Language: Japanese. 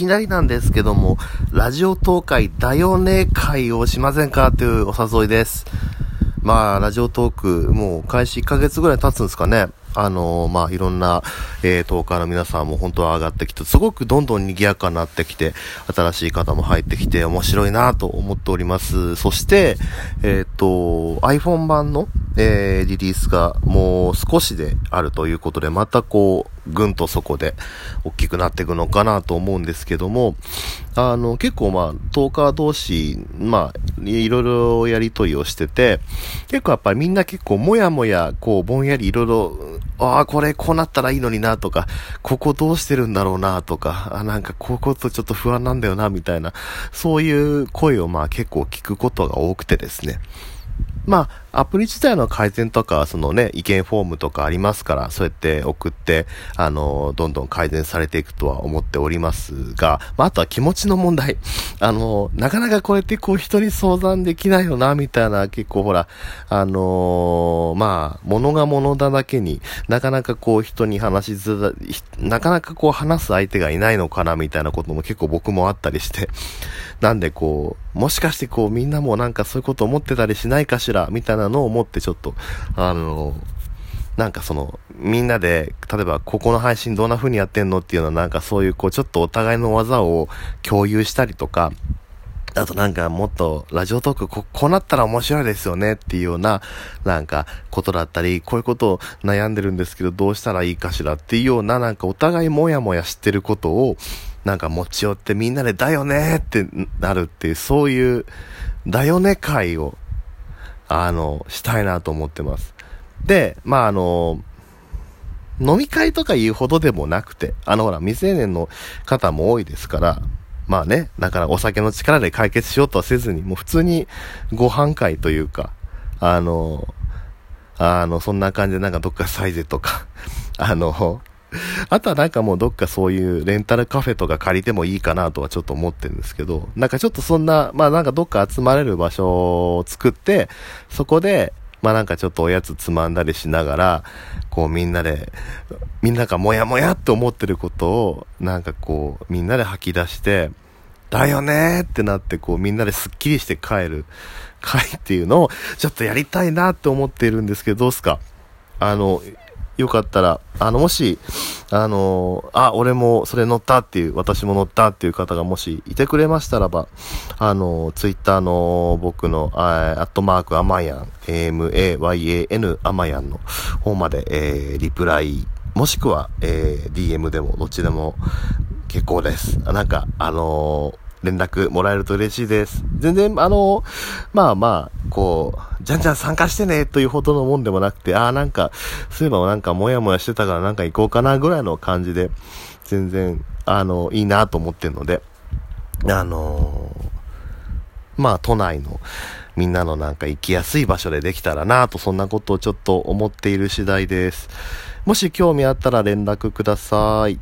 きなりなんですけども、ラジオ東海だよね会をしませんかというお誘いです。まあ、ラジオトーク、もう開始1ヶ月ぐらい経つんですかね。あのー、まあ、いろんな、えー、トーカーの皆さんも本当は上がってきて、すごくどんどん賑やかになってきて、新しい方も入ってきて、面白いなと思っております。そして、えっ、ー、と、iPhone 版の、えー、リリースがもう少しであるということで、またこう、ぐんとそこで大きくなっていくのかなと思うんですけども、あの、結構まあ、トーカー同士、まあ、いろいろやりとりをしてて、結構やっぱりみんな結構もやもや、こう、ぼんやりいろいろ、ああ、これこうなったらいいのになとか、ここどうしてるんだろうなとか、あなんかこういうことちょっと不安なんだよなみたいな、そういう声をまあ結構聞くことが多くてですね。まあ、アプリ自体の改善とか、そのね、意見フォームとかありますから、そうやって送って、あの、どんどん改善されていくとは思っておりますが、まあ、あとは気持ちの問題。あの、なかなかこうやってこう人に相談できないよな、みたいな、結構ほら、あのー、まあ、物が物だだけになかなかこう人に話しづらい、なかなかこう話す相手がいないのかな、みたいなことも結構僕もあったりして、なんでこう、もしかしてこうみんなもなんかそういうこと思ってたりしないかしら、みたいなのを思ってちょっと、あの、なんかその、みんなで、例えばここの配信どんな風にやってんのっていうのはなんかそういうこうちょっとお互いの技を共有したりとか、あとなんかもっとラジオトークここうなったら面白いですよねっていうようななんかことだったり、こういうことを悩んでるんですけどどうしたらいいかしらっていうようななんかお互いもやもやしてることをなんか持ち寄ってみんなでだよねってなるっていうそういうだよね会をあのしたいなと思ってます。で、まああの飲み会とか言うほどでもなくて、あのほら未成年の方も多いですから、まあね、だからお酒の力で解決しようとはせずに、もう普通にご飯会というか、あの、あの、そんな感じでなんかどっかサイゼとか、あの、あとはなんかもうどっかそういうレンタルカフェとか借りてもいいかなとはちょっと思ってるんですけど、なんかちょっとそんな、まあなんかどっか集まれる場所を作って、そこで、まあなんかちょっとおやつつまんだりしながら、こうみんなで、みんながもやもやって思ってることを、なんかこうみんなで吐き出して、だよねーってなってこうみんなですっきりして帰る会っていうのをちょっとやりたいなって思っているんですけど、どうすか？あの、よかったら、あの、もし、あの、あ、俺もそれ乗ったっていう、私も乗ったっていう方がもしいてくれましたらば、あの、ツイッターの僕の、あアットマークアマヤン、AMAYAN アマヤンの方まで、えー、リプライ、もしくは、えー、DM でも、どっちでも結構です。なんか、あのー連絡もらえると嬉しいです。全然、あの、まあまあ、こう、じゃんじゃん参加してねというほどのもんでもなくて、ああ、なんか、そういえばなんかモヤモヤしてたからなんか行こうかなぐらいの感じで、全然、あの、いいなと思ってるので、あのまあ、都内のみんなのなんか行きやすい場所でできたらなと、そんなことをちょっと思っている次第です。もし興味あったら連絡ください。